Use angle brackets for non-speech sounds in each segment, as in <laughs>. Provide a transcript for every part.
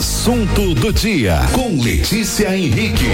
Assunto do dia com Letícia Henrique.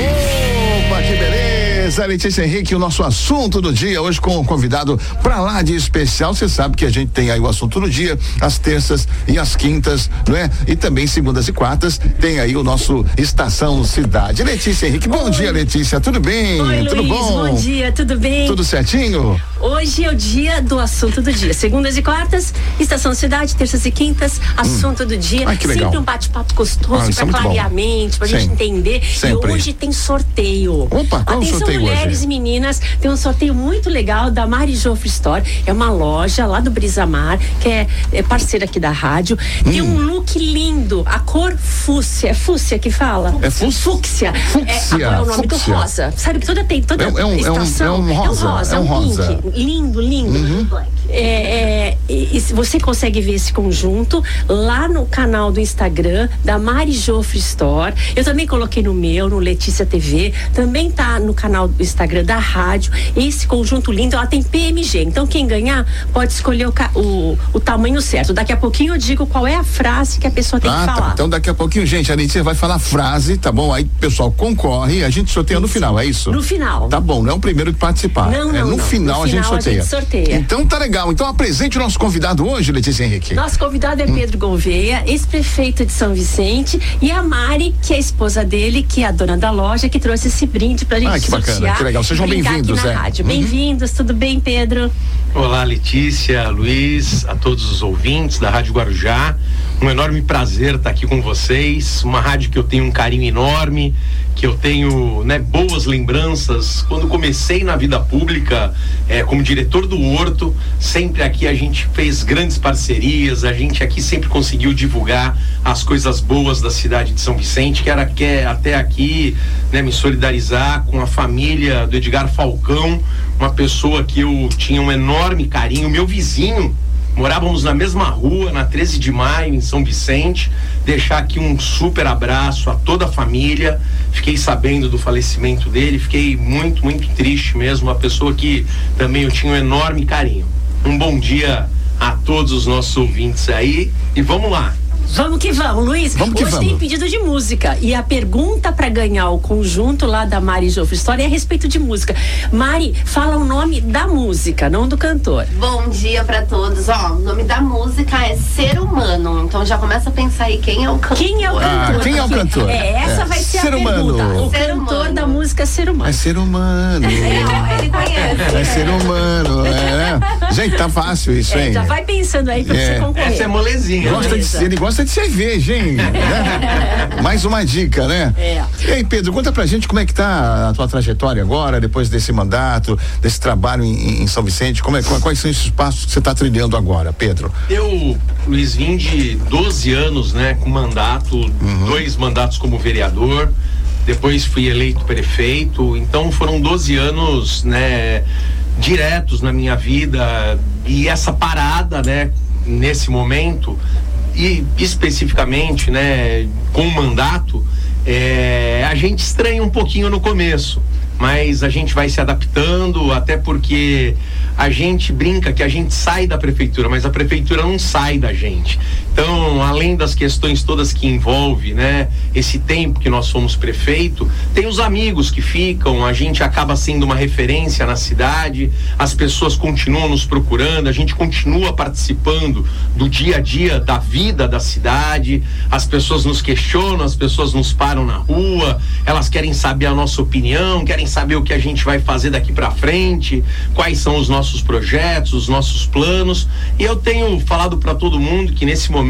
Opa, que beleza! Letícia Henrique, o nosso assunto do dia, hoje com um convidado pra lá de especial. Você sabe que a gente tem aí o assunto do dia, às terças e às quintas, não é? E também segundas e quartas, tem aí o nosso Estação Cidade. Letícia Henrique, bom Oi. dia, Letícia. Tudo bem? Oi, Tudo Luiz, bom? bom dia, tudo bem? Tudo certinho? Hoje é o dia do assunto do dia. Segundas e quartas, Estação Cidade, terças e quintas, assunto do dia. Hum. Ai, que legal. Sempre um bate-papo gostoso Ah, é pra bom. clarear a mente, pra Sim. gente entender. Sempre. E hoje tem sorteio. Opa, qual Atenção, sorteio mulheres hoje? e meninas, tem um sorteio muito legal da Mari Joffre Store. É uma loja lá do Brisamar, que é, é parceira aqui da rádio. Tem Hum. um look lindo, a cor fúcsia. É fúcsia que fala? É fúcsia? Fúcsia. Fúcsia, É, é o nome fúcsia. do rosa. Sabe que toda tem, toda É um- é um- é um- estação é um rosa, é é um, rosa. Uhum. pink. Lindo, lindo. É, é, e- e se você consegue ver esse conjunto lá no canal do Instagram da Mari Joffre Store. Eu também coloquei no meu, no Letícia TV. Também tá no canal do Instagram da rádio. Esse conjunto lindo, ela tem PMG. Então quem ganhar pode escolher o, o, o tamanho certo. Daqui a pouquinho eu digo qual é a frase que a pessoa tem Ah, que tá. falar. Então daqui a pouquinho, gente, a Letícia vai falar frase, tá bom? Aí o pessoal concorre, a gente sorteia no final, é isso? No final. Tá bom, não é o primeiro que participar. Não, é não, no não. final, No a, gente final a sorteia. gente sorteia. Então tá legal. Então apresente o nosso convidado hoje, Letícia Henrique. Nosso convidado Hum. é Pedro Gouveia, ex-prefeito de São Vicente, e a Mari, que é a esposa dele, que é a dona da loja, que trouxe esse brinde pra gente Ah, que bacana, sortear que legal. Sejam bem-vindos, é. rádio. Uhum. Bem-vindos, tudo bem, Pedro? Olá, Letícia, Luiz, a todos os ouvintes da Rádio Guarujá. Um enorme prazer estar aqui com vocês. Uma rádio que eu tenho um carinho enorme, que eu tenho né, boas lembranças. Quando comecei na vida pública, eh, como diretor do Horto, sempre aqui a gente fez grandes parcerias, a gente aqui sempre conseguiu divulgar as coisas boas da cidade de São Vicente. Quero quer até aqui né, me solidarizar com a família do Edgar Falcão, uma pessoa que eu tinha um enorme carinho, meu vizinho. Morávamos na mesma rua, na 13 de maio, em São Vicente. Deixar aqui um super abraço a toda a família. Fiquei sabendo do falecimento dele, fiquei muito, muito triste mesmo. Uma pessoa que também eu tinha um enorme carinho. Um bom dia a todos os nossos ouvintes aí e vamos lá. Vamos que vamos, Luiz. Vamos que Hoje vamos. tem pedido de música. E a pergunta pra ganhar o conjunto lá da Mari Joffre Store é a respeito de música. Mari, fala o nome da música, não do cantor. Bom dia pra todos. Ó, o nome da música é Ser Humano. Então já começa a pensar aí quem é o cantor. Quem é o Ah, cantor? quem é o cantor? É, essa É. vai ser Ser a humano. pergunta. O Ser cantor humano. da música é Ser Humano. É ser humano. É, ele conhece. É ser humano, é. Gente, tá fácil isso, É, hein? já vai pensando aí pra É. você concorrer. Essa é molezinha. Gosta de, Beleza. ele gosta de cerveja, hein? <laughs> Né? Mais uma dica, né? É. E aí, Pedro, conta pra gente como é que tá a tua trajetória agora, depois desse mandato, desse trabalho em, em São Vicente. Como é, quais são esses passos que você tá trilhando agora, Pedro? Eu, Luiz, vim de 12 anos, né, com mandato, dois mandatos como vereador, depois fui eleito prefeito, então foram 12 anos, né, diretos na minha vida e essa parada, né, nesse momento e especificamente, né, com o mandato, é, a gente estranha um pouquinho no começo, mas a gente vai se adaptando, até porque a gente brinca que a gente sai da prefeitura, mas a prefeitura não sai da gente. Então, além das questões todas que envolve, né, esse tempo que nós fomos prefeito, tem os amigos que ficam, a gente acaba sendo uma referência na cidade, as pessoas continuam nos procurando, a gente continua participando do dia a dia da vida da cidade, as pessoas nos questionam, as pessoas nos param na rua, elas querem saber a nossa opinião, querem saber o que a gente vai fazer daqui para frente, quais são os nossos projetos, os nossos planos. E eu tenho falado para todo mundo que nesse momento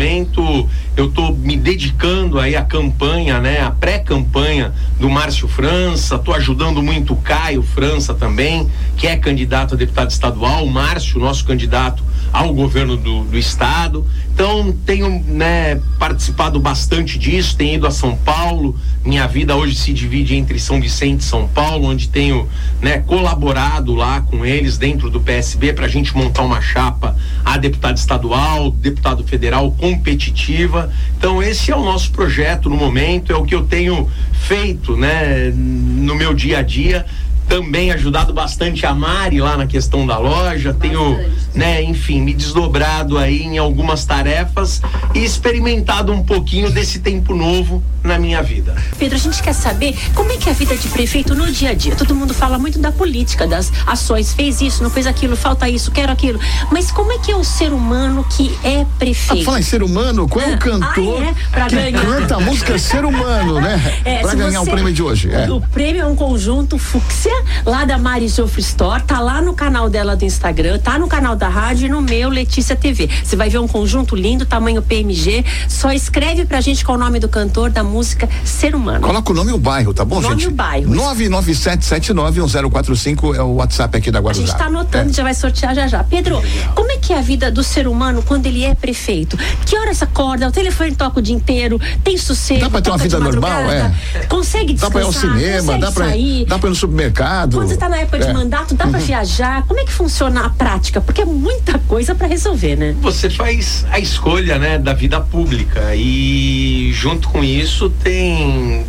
eu estou me dedicando aí à campanha, né, à pré-campanha do Márcio França, estou ajudando muito o Caio França também, que é candidato a deputado estadual, o Márcio, nosso candidato ao governo do, do estado. Então tenho né, participado bastante disso, tenho ido a São Paulo. Minha vida hoje se divide entre São Vicente e São Paulo, onde tenho né, colaborado lá com eles dentro do PSB para a gente montar uma chapa a deputado estadual, deputado federal competitiva. Então esse é o nosso projeto no momento, é o que eu tenho feito né, no meu dia a dia também ajudado bastante a Mari lá na questão da loja. Tenho Bastante. Né, enfim, me desdobrado aí em algumas tarefas e experimentado um pouquinho desse tempo novo na minha vida. Pedro, a gente quer saber como é que é a vida de prefeito no dia a dia. Todo mundo fala muito da política, das ações, fez isso, não fez aquilo, falta isso, quero aquilo. Mas como é que é o ser humano que é prefeito? Ah, falar em ser humano, qual é o Ah, cantor ah, é? Pra que ganhar. canta a música Ser Humano, né? <laughs> É, pra ganhar o você- prêmio de hoje. É. O prêmio é um conjunto fúcsia, lá da Mari Joffre Store, tá lá no canal dela do Instagram, tá no canal da rádio e no meu Letícia TV. Você vai ver um conjunto lindo, tamanho PMG. Só escreve pra gente qual o nome do cantor da música Ser Humano. Coloca o nome e o bairro, tá bom, Nome gente? e o bairro. 997791045 é o WhatsApp aqui da A Guarujá. gente tá anotando, É. já vai sortear já já. Pedro, como é que é a vida do ser humano quando ele é prefeito? Que horas acorda? O telefone toca o dia inteiro? Tem sossego? Dá pra ter uma de vida normal, madrugada? Consegue Dá descansar? pra ir ao cinema, dá pra, sair? dá pra ir no supermercado. Quando você tá na época de É. mandato, dá pra viajar? Como é que funciona a prática? Porque é muita coisa pra resolver, né? Você faz a escolha, né, da vida pública e junto com isso tem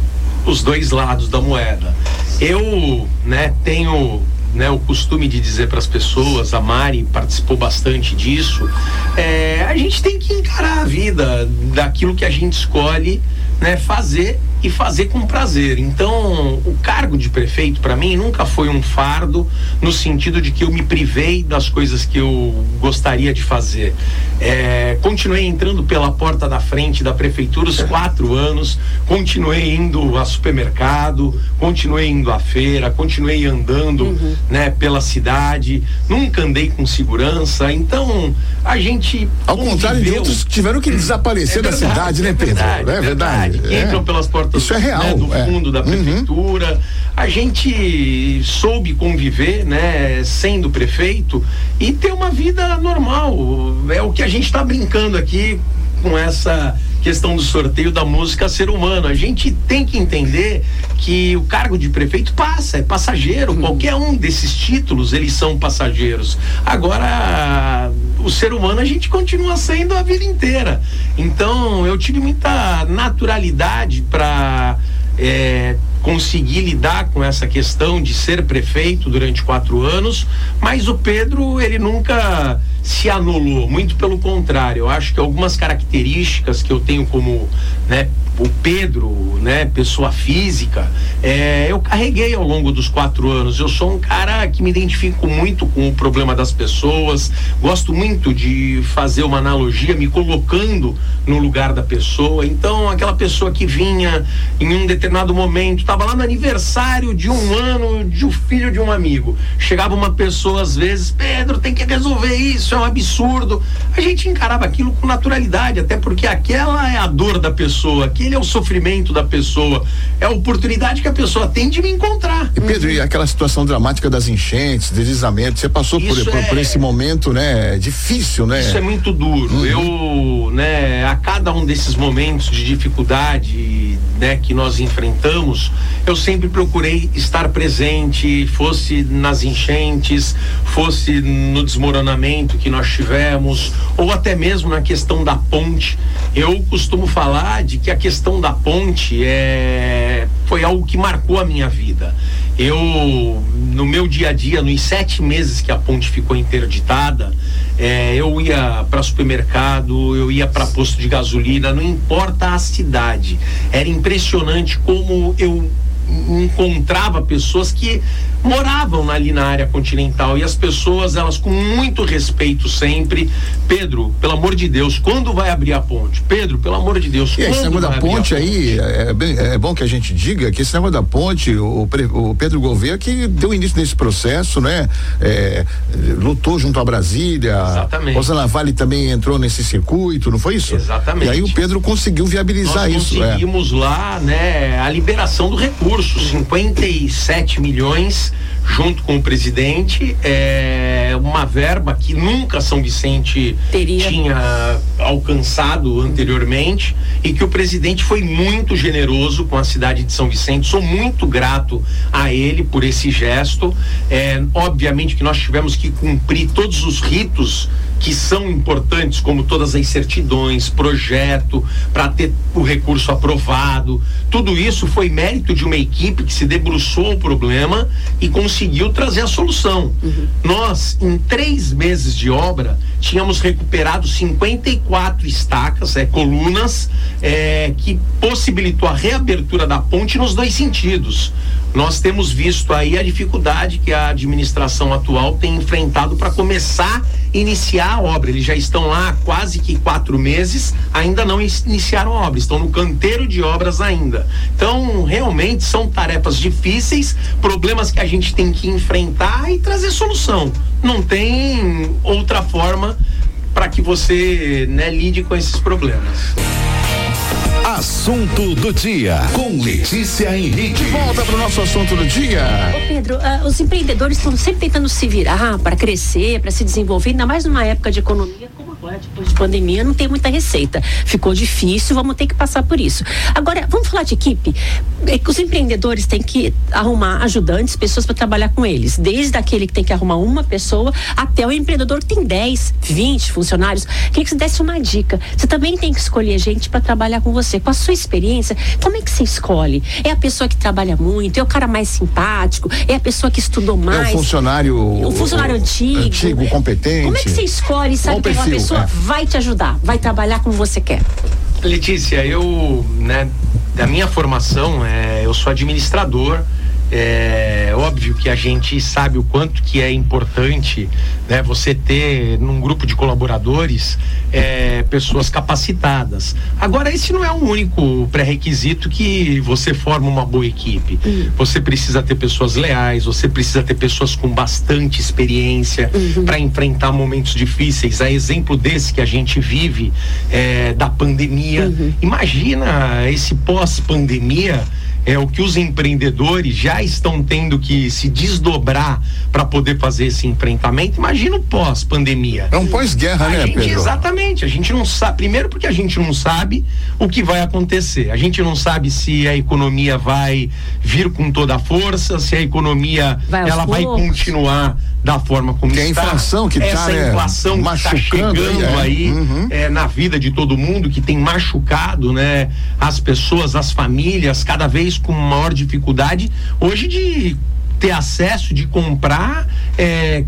os dois lados da moeda. Eu, né, tenho né, o costume de dizer para as pessoas, a Mari participou bastante disso, é, a gente tem que encarar a vida daquilo que a gente escolhe né, fazer e fazer com prazer. Então, o cargo de prefeito para mim nunca foi um fardo no sentido de que eu me privei das coisas que eu gostaria de fazer. É, continuei entrando pela porta da frente da prefeitura os quatro anos, continuei indo a supermercado, continuei indo à feira, continuei andando né, pela cidade, nunca andei com segurança. Então, a gente. Ao contrário de conviveu. outros que tiveram que desaparecer É da verdade, cidade, né, é Pedro? verdade, é verdade. Que é. entram pelas portas Isso é real, né, do é. fundo da Uhum. prefeitura. A gente soube conviver, né, sendo prefeito e ter uma vida normal. É o que a gente está brincando aqui com essa questão do sorteio da música ser humano. A gente tem que entender que o cargo de prefeito passa, é passageiro. Qualquer um desses títulos, eles são passageiros. Agora, o ser humano a gente continua sendo a vida inteira. Então, eu tive muita naturalidade para conseguir lidar com essa questão de ser prefeito durante quatro anos, mas o Pedro ele nunca se anulou, muito pelo contrário. Eu acho que algumas características que eu tenho como, né, o Pedro, né, pessoa física, é, eu carreguei ao longo dos quatro anos. Eu sou um cara que me identifico muito com o problema das pessoas, gosto muito de fazer uma analogia, me colocando no lugar da pessoa. Então, aquela pessoa que vinha em um determinado momento, estava lá no aniversário de um ano de um filho de um amigo. Chegava uma pessoa às vezes, Pedro, tem que resolver isso, é um absurdo. A gente encarava aquilo com naturalidade, até porque aquela é a dor da pessoa, aquele é o sofrimento da pessoa, é a oportunidade que a pessoa tem de me encontrar. E Pedro, e aquela situação dramática das enchentes, deslizamentos, você passou por, por, por é- esse momento, né? Difícil, né? Isso é muito duro. Eu, né, a cada um desses momentos de dificuldade, né, que nós enfrentamos, eu sempre procurei estar presente, fosse nas enchentes, fosse no desmoronamento que nós tivemos, ou até mesmo na questão da ponte. Eu costumo falar de que a questão da ponte é foi algo que marcou a minha vida. Eu, no meu dia a dia, nos sete meses que a ponte ficou interditada, é, eu ia para supermercado, eu ia para posto de gasolina, não importa a cidade. Era impressionante como eu encontrava pessoas que moravam ali na área continental e as pessoas elas com muito respeito sempre Pedro pelo amor de Deus quando vai abrir a ponte Pedro pelo amor de Deus E esse quando negócio da ponte aí, é, bem- é bom que a gente diga que esse negócio da ponte, o, o Pedro Gouveia que deu início nesse processo, né? É, lutou junto a Brasília. Exatamente. Rosana Vale também entrou nesse circuito, não foi isso? Exatamente. E aí o Pedro conseguiu viabilizar nós isso. é. conseguimos lá, né, a liberação do recurso, 57 milhões junto com o presidente, é uma verba que nunca São Vicente Teria. tinha alcançado anteriormente e que o presidente foi muito generoso com a cidade de São Vicente. Sou muito grato a ele por esse gesto. É, obviamente que nós tivemos que cumprir todos os ritos que são importantes, como todas as certidões, projeto, para ter o recurso aprovado. Tudo isso foi mérito de uma equipe que se debruçou o problema e conseguiu trazer a solução. Uhum. Nós, em três meses de obra, tínhamos recuperado 54 estacas, é, colunas, é, que possibilitou a reabertura da ponte nos dois sentidos nós temos visto aí a dificuldade que a administração atual tem enfrentado para começar iniciar a obra. Eles já estão lá há quase que quatro meses, ainda não iniciaram a obra, estão no canteiro de obras ainda. Então, realmente são tarefas difíceis, problemas que a gente tem que enfrentar e trazer solução. Não tem outra forma para que você né, lide com esses problemas. Assunto do dia com Letícia Henrique. De volta para o nosso assunto do dia. Ô Pedro, uh, os empreendedores estão sempre tentando se virar para crescer, para se desenvolver, ainda mais numa época de economia como agora, depois de pandemia, não tem muita receita. Ficou difícil, vamos ter que passar por isso. Agora, vamos falar de equipe. É os empreendedores têm que arrumar ajudantes, pessoas para trabalhar com eles. Desde aquele que tem que arrumar uma pessoa até o empreendedor que tem 10, 20 funcionários. Queria que você desse uma dica. Você também tem que escolher gente para trabalhar com você com a sua experiência, como é que você escolhe? É a pessoa que trabalha muito, é o cara mais simpático, é a pessoa que estudou mais? É o funcionário. O funcionário o, antigo. Antigo, competente. Como é que você escolhe e sabe que aquela pessoa é. vai te ajudar, vai trabalhar como você quer? Letícia, eu, né, da minha formação, é, eu sou administrador é óbvio que a gente sabe o quanto que é importante né, você ter num grupo de colaboradores é, pessoas capacitadas. Agora, esse não é o único pré-requisito que você forma uma boa equipe. Uhum. Você precisa ter pessoas leais, você precisa ter pessoas com bastante experiência uhum. para enfrentar momentos difíceis. A exemplo desse que a gente vive é, da pandemia. Uhum. Imagina esse pós-pandemia é o que os empreendedores já estão tendo que se desdobrar para poder fazer esse enfrentamento. Imagina o pós-pandemia. É um pós-guerra, né, gente, Pedro? Exatamente. A gente não sabe. Primeiro, porque a gente não sabe o que vai acontecer. A gente não sabe se a economia vai vir com toda a força, se a economia vai ela vai continuar da forma como que está. a inflação que essa tá, inflação né, que está chegando aí, é. aí uhum. é, na vida de todo mundo que tem machucado né as pessoas as famílias cada vez com maior dificuldade hoje de ter acesso de comprar é,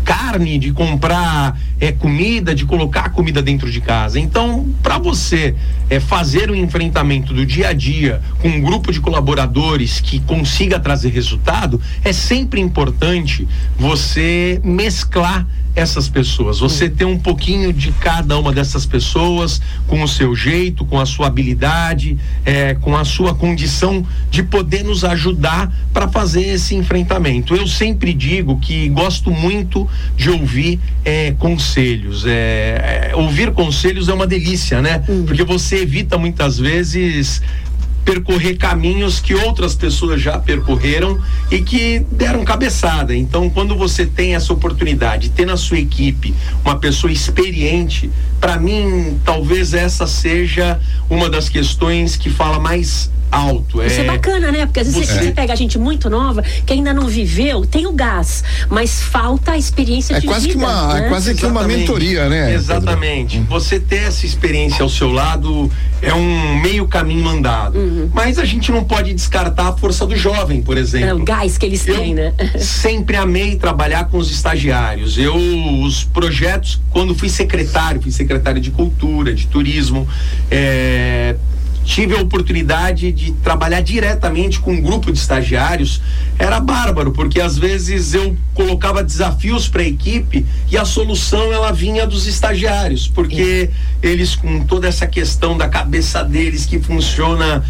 carne, de comprar é, comida, de colocar comida dentro de casa. Então, para você é, fazer o enfrentamento do dia a dia com um grupo de colaboradores que consiga trazer resultado, é sempre importante você mesclar essas pessoas. Você ter um pouquinho de cada uma dessas pessoas, com o seu jeito, com a sua habilidade, é, com a sua condição de poder nos ajudar para fazer esse enfrentamento. Eu sempre digo que gosto muito de ouvir é, conselhos. É, é ouvir conselhos é uma delícia, né? Uhum. Porque você evita muitas vezes percorrer caminhos que outras pessoas já percorreram e que deram cabeçada. Então, quando você tem essa oportunidade, ter na sua equipe uma pessoa experiente, para mim, talvez essa seja uma das questões que fala mais alto. Isso é, é bacana, né? Porque às vezes você, você pega gente muito nova que ainda não viveu, tem o gás, mas falta a experiência é de quase vida. Que uma, né? É quase Exatamente. que uma mentoria, né? Exatamente. Pedro? Você ter essa experiência ao seu lado é um meio caminho andado. Uhum. Mas a gente não pode descartar a força do jovem, por exemplo. É o gás que eles Eu têm, né? <laughs> sempre amei trabalhar com os estagiários. Eu, os projetos, quando fui secretário, fui secretário de cultura, de turismo, é, tive a oportunidade de trabalhar diretamente com um grupo de estagiários, era bárbaro, porque às vezes eu colocava desafios para a equipe e a solução ela vinha dos estagiários, porque eles com toda essa questão da cabeça deles que funciona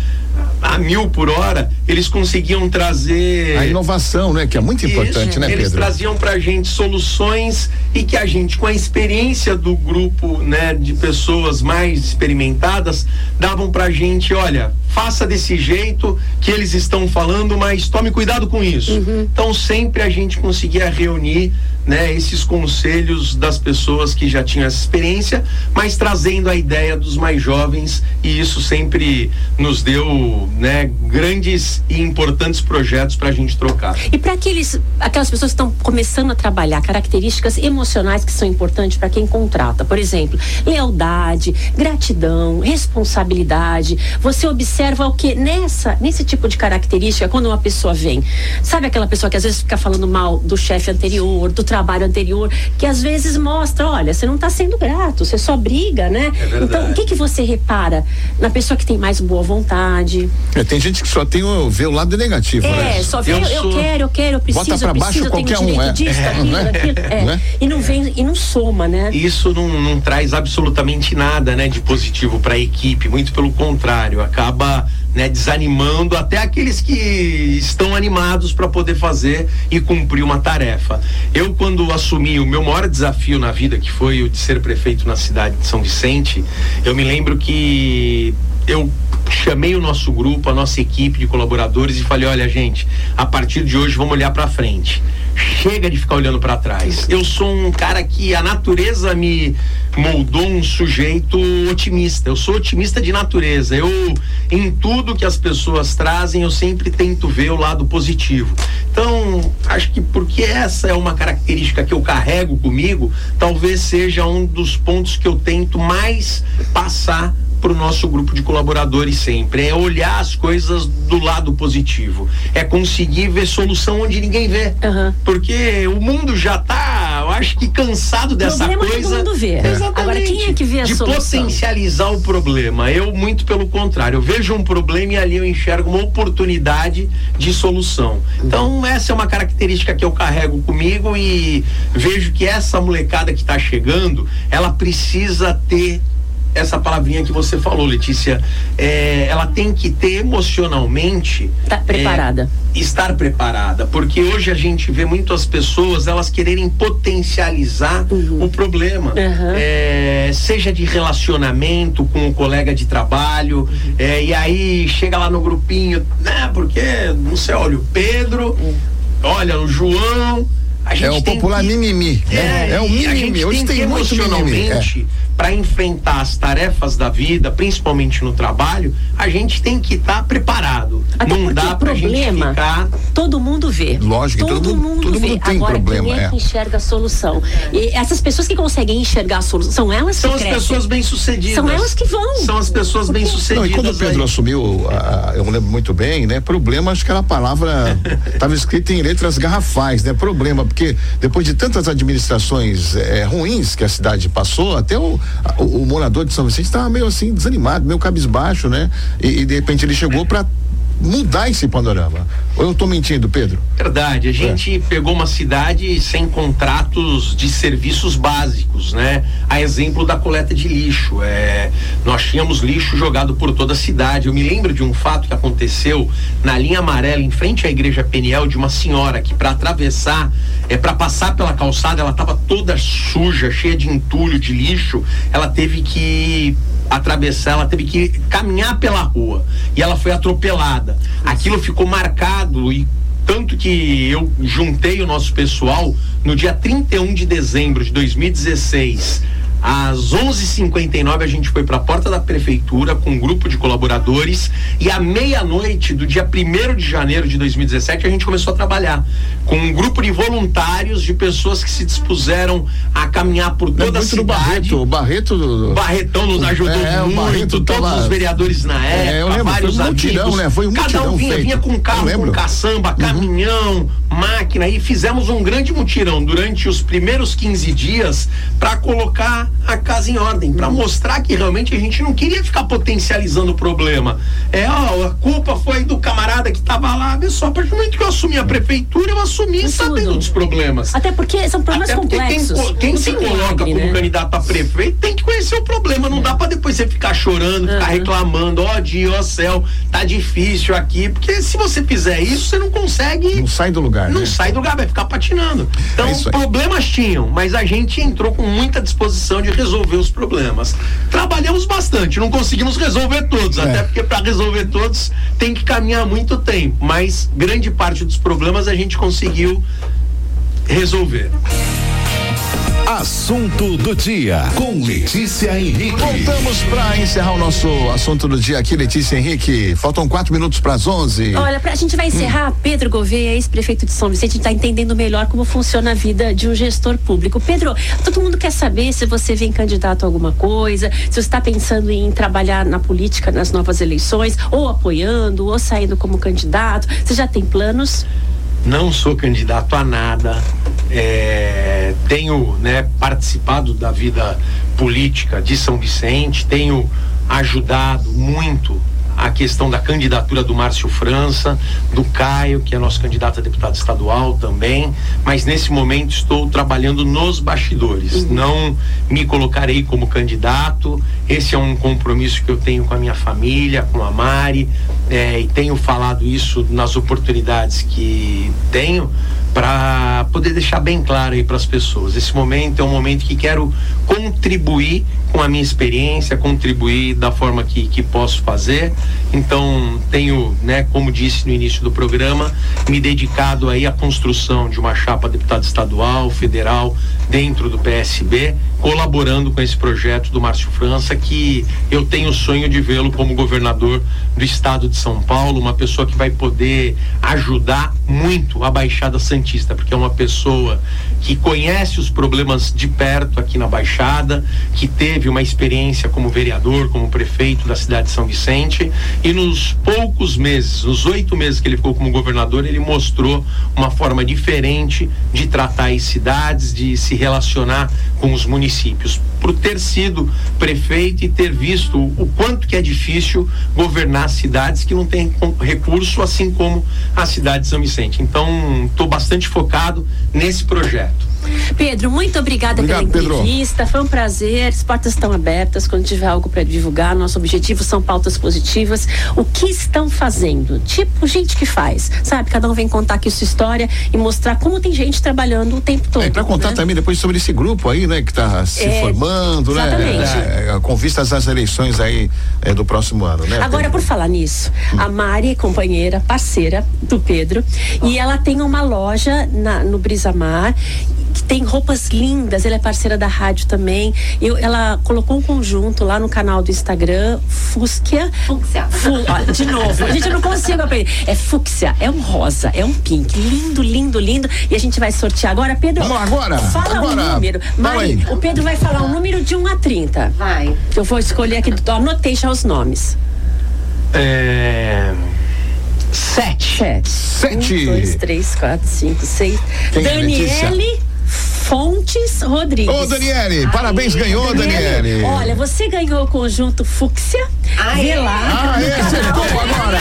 a mil por hora, eles conseguiam trazer. A inovação, né? Que é muito importante, Isso, né, Pedro? Eles traziam pra gente soluções e que a gente, com a experiência do grupo, né, de pessoas mais experimentadas, davam pra gente: olha, faça desse jeito que eles estão falando, mas tome cuidado com isso. Uhum. Então, sempre a gente conseguia reunir né, esses conselhos das pessoas que já tinham essa experiência, mas trazendo a ideia dos mais jovens e isso sempre nos deu, né, grandes e importantes projetos para a gente trocar. E para aqueles, aquelas pessoas que estão começando a trabalhar características emocionais que são importantes para quem contrata, por exemplo, lealdade, gratidão, responsabilidade. Você observa o que nessa, nesse tipo de característica quando uma pessoa vem, sabe aquela pessoa que às vezes fica falando mal do chefe anterior, do trabalho anterior, que às vezes mostra, olha, você não está sendo grato, você só briga, né? É então, o que que você repara na pessoa que tem mais boa vontade? É, tem gente que só tem o, vê o lado negativo, É, né? só vê, eu, Eu sou- quero, eu quero, eu preciso, Bota pra eu baixo preciso, eu tenho qualquer um, direito é. disso, É, daquilo, não é? daquilo. É. Não é? E não vem, e não soma, né? Isso não, não traz absolutamente nada, né, de positivo para a equipe, muito pelo contrário, acaba né, desanimando até aqueles que estão animados para poder fazer e cumprir uma tarefa. Eu quando assumi o meu maior desafio na vida, que foi o de ser prefeito na cidade de São Vicente, eu me lembro que eu chamei o nosso grupo, a nossa equipe de colaboradores e falei: olha, gente, a partir de hoje vamos olhar para frente. Chega de ficar olhando para trás. Eu sou um cara que a natureza me moldou um sujeito otimista. Eu sou otimista de natureza. Eu, em tudo que as pessoas trazem, eu sempre tento ver o lado positivo. Então, acho que porque essa é uma característica que eu carrego comigo, talvez seja um dos pontos que eu tento mais passar para o nosso grupo de colaboradores sempre. É olhar as coisas do lado positivo. É conseguir ver solução onde ninguém vê. Aham. Porque o mundo já tá, eu acho que cansado dessa Problema todo coisa. mundo vê. Exatamente. Agora, quem é que vê a De solução? potencializar o problema. Eu, muito pelo contrário, eu vejo um problema e ali eu enxergo uma oportunidade de solução. Então, essa é uma característica que eu carrego comigo e vejo que essa molecada que está chegando, ela precisa ter essa palavrinha que você falou, Letícia, é, ela tem que ter emocionalmente Tá preparada. é, estar preparada, porque hoje a gente vê muitas pessoas elas quererem potencializar o problema, Uhum. É, seja de relacionamento com o colega de trabalho, é, e aí chega lá no grupinho, né? Porque não sei, olha o Pedro, olha o João. A gente É o tem popular que- mimimi. né? É, o a gente mimimi. Hoje tem, tem que muito mimimi. É. para enfrentar as tarefas da vida, principalmente no trabalho, a gente tem que estar preparado. Até Não dá o pra gente ficar Todo mundo vê. Lógico, todo, todo mundo- todo vê. mundo tem Agora, problema, quem é, é. que enxerga a solução? E essas pessoas que conseguem enxergar a solução, são elas são que as crescem. pessoas bem-sucedidas. São elas que vão. São as pessoas bem-sucedidas. Não, e quando o Pedro aí. assumiu, a- eu me lembro muito bem, né? Problema, acho que era a palavra, <laughs> estava escrita em letras garrafais, né? Problema, porque depois de tantas administrações eh, ruins que a cidade passou, até o, o, o morador de São Vicente estava meio assim, desanimado, meio cabisbaixo, né? E, e de repente ele chegou para mudar esse panorama. Ou eu estou mentindo, Pedro? Verdade, a gente pegou uma cidade sem contratos de serviços básicos, né? A exemplo da coleta de lixo. É, nós tínhamos lixo jogado por toda a cidade. Eu me lembro de um fato que aconteceu na linha amarela, em frente à igreja Peniel, de uma senhora que para atravessar, é para passar pela calçada, ela estava toda suja, cheia de entulho, de lixo. Ela teve que atravessar, ela teve que caminhar pela rua e ela foi atropelada. Aquilo ficou marcado e tanto que eu juntei o nosso pessoal no dia 31 de dezembro de 2016. Às 11h59 a gente foi para a porta da prefeitura com um grupo de colaboradores e à meia-noite do dia 1 de janeiro de 2017 a gente começou a trabalhar com um grupo de voluntários, de pessoas que se dispuseram a caminhar por Não é toda a cidade. Barreto, o Barreto do, Barretão nos ajudou É, muito, Barreto todos tava- os vereadores na É, época, lembro, vários foi um mutirão, amigos. né? Foi um Cada um vinha, feito. vinha com carro. Uhum. com caçamba, caminhão, máquina e fizemos um grande mutirão durante os primeiros 15 dias para colocar a casa em ordem, para mostrar que realmente a gente não queria ficar potencializando o problema. É, ó, a culpa foi do camarada que estava lá, vê só, a partir do momento que eu assumi a prefeitura, eu assumi Tudo. sabendo dos problemas. Até porque são problemas Até porque quem, complexos. co- quem Não se coloca milagre, como né? candidato a prefeito tem que conhecer o problema. Não dá pra depois você ficar chorando, ficar Uhum. reclamando, ó dia, ó céu, tá difícil aqui. Porque se você fizer isso, você não consegue. Não sai do lugar, Não né? sai do lugar, vai ficar patinando. Então, É isso aí. problemas tinham, mas a gente entrou com muita disposição de resolver os problemas. Trabalhamos bastante, não conseguimos resolver todos, É. até porque para resolver todos tem que caminhar muito tempo, mas grande parte dos problemas a gente conseguiu resolver. Assunto do dia com Letícia Henrique. Voltamos para encerrar o nosso assunto do dia aqui, Letícia Henrique. Faltam quatro minutos para as onze. Olha, pra, a gente vai encerrar. Pedro Gouveia, ex-prefeito de São Vicente, está entendendo melhor como funciona a vida de um gestor público. Pedro, todo mundo quer saber se você vem candidato a alguma coisa, se você está pensando em trabalhar na política nas novas eleições, ou apoiando, ou saindo como candidato. Você já tem planos? não sou candidato a nada, é, tenho né, participado da vida política de São Vicente, tenho ajudado muito a questão da candidatura do Márcio França, do Caio, que é nosso candidato a deputado estadual também, mas nesse momento estou trabalhando nos bastidores. Uhum. Não me colocarei como candidato. Esse é um compromisso que eu tenho com a minha família, com a Mari, é, e tenho falado isso nas oportunidades que tenho para poder deixar bem claro aí para as pessoas. Esse momento é um momento que quero contribuir com a minha experiência, contribuir da forma que, que posso fazer. Então, tenho, né, como disse no início do programa, me dedicado aí à construção de uma chapa deputado estadual, federal, dentro do PSB, colaborando com esse projeto do Márcio França, que eu tenho o sonho de vê-lo como governador do estado de São Paulo, uma pessoa que vai poder ajudar muito a Baixada Santista, porque é uma pessoa que conhece os problemas de perto aqui na Baixada, que teve uma experiência como vereador, como prefeito da cidade de São Vicente, e nos poucos meses, nos oito meses que ele ficou como governador, ele mostrou uma forma diferente de tratar as cidades, de se relacionar com os municípios. Por ter sido prefeito e ter visto o quanto que é difícil governar cidades que não têm recurso, assim como a cidade de São Vicente. Então, estou bastante focado nesse projeto. Pedro, muito obrigada Obrigado, pela entrevista. Pedro. Foi um prazer. As portas estão abertas. Quando tiver algo para divulgar, nosso objetivo são pautas positivas. O que estão fazendo? Tipo, gente que faz, sabe? Cada um vem contar aqui sua história e mostrar como tem gente trabalhando o tempo todo. É, para contar né? também depois sobre esse grupo aí, né? Que está se é, formando, né? exatamente. né? É, com vistas às eleições aí é, do próximo ano, né? Agora, tem... por falar nisso, hum. a Mari, companheira, parceira do Pedro, oh. e ela tem uma loja na, no Brisamar tem roupas lindas, ela é parceira da rádio também. Eu, ela colocou um conjunto lá no canal do Instagram, Fúsquia. Fúcsia. Fu, ó, de novo, a gente não consigo aprender. É fúcsia, é um rosa, é um pink. Lindo, lindo, lindo. E a gente vai sortear agora, Pedro. Vamos lá, agora. Fala agora. um número. Mari, o Pedro vai falar um número de 1 a 30. Vai. Eu vou escolher aqui, anotei já os nomes. É. Sete. Sete. Sete. Um, dois, três, quatro, cinco, seis. Quem é, Daniele. Fontes Rodrigues. Ô, Daniele, parabéns, ganhou, Daniele. Olha, você ganhou o conjunto Fúcsia. Ah, Vê é? lá. Ah, é, acertou <laughs> agora.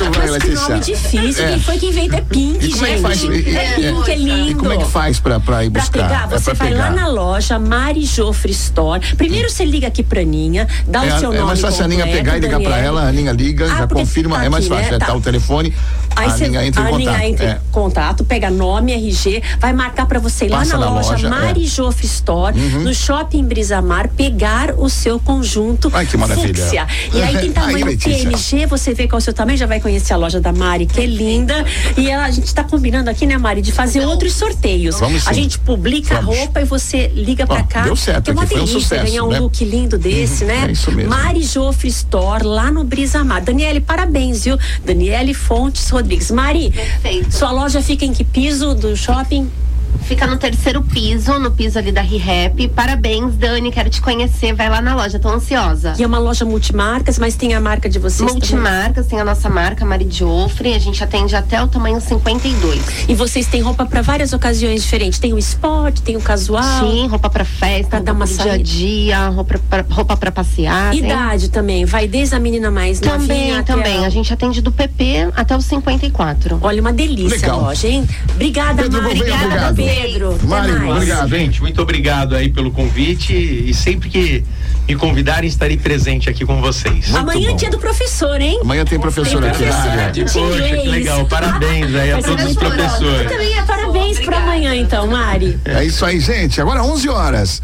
Muito bem, Letícia. Que nome difícil. É. Quem foi quem veio é Pink, e gente. É, faz, é Pink, é lindo. E como é que faz pra, pra ir buscar? Pra pegar, você é pra vai pegar. lá na loja Mari Jofre Store. Primeiro você liga aqui pra Aninha, dá é, o seu nome É mais fácil completo, a Aninha pegar e ligar Daniel. pra ela, a Aninha liga, ah, já confirma, tá é mais fácil. Né? Tá. tá o telefone, Aí a Aninha entra em contato. A Aninha entra em contato, pega nome, RG, vai marcar pra você ir lá na, na loja, loja Mari Jofre Store, uhum. no Shopping Brisamar, pegar o seu conjunto Ai, que maravilha. Fúcsia. E aí tem <laughs> tamanho Ai, PMG, você vê qual é o seu tamanho, já vai conhecer a loja da Mari, que é linda. E ela, a gente está combinando aqui, né, Mari, de fazer outros sorteios. Vamos a gente publica Vamos. a roupa e você liga pra cá. Deu certo, que é uma aqui, delícia um sucesso, ganhar um né? look lindo desse, uhum, né? É isso mesmo. Mari Jofre Store, lá no Brisamar. Daniele, parabéns, viu? Daniele Fontes Rodrigues. Mari, Perfeito. sua loja fica em que piso do shopping? Fica no terceiro piso, no piso ali da ReHap. Parabéns, Dani, quero te conhecer. Vai lá na loja, tô ansiosa. E é uma loja multimarcas, mas tem a marca de vocês Multimarcas, também. tem a nossa marca, Mari Joffre. A gente atende até o tamanho 52. E vocês têm roupa para várias ocasiões diferentes? Tem o esporte, tem o casual? Sim, roupa para festa, pra dar uma dia a dia, roupa para passear. Idade tem... também, vai desde a menina mais também, novinha Também, a... a... gente atende do PP até os 54. Olha, uma delícia Legal. a loja, hein? Obrigada, Pedro Mari. Obrigada, obrigado. Pedro. Mari, obrigado, gente. Muito obrigado aí pelo convite e sempre que me convidarem estarei presente aqui com vocês. Muito Amanhã é dia do professor, hein? Amanhã tem professor aqui na área. Poxa, que legal. Parabéns aí a todos os professores. Também é parabéns para amanhã então, Mari. É isso aí, gente. Agora 11 horas.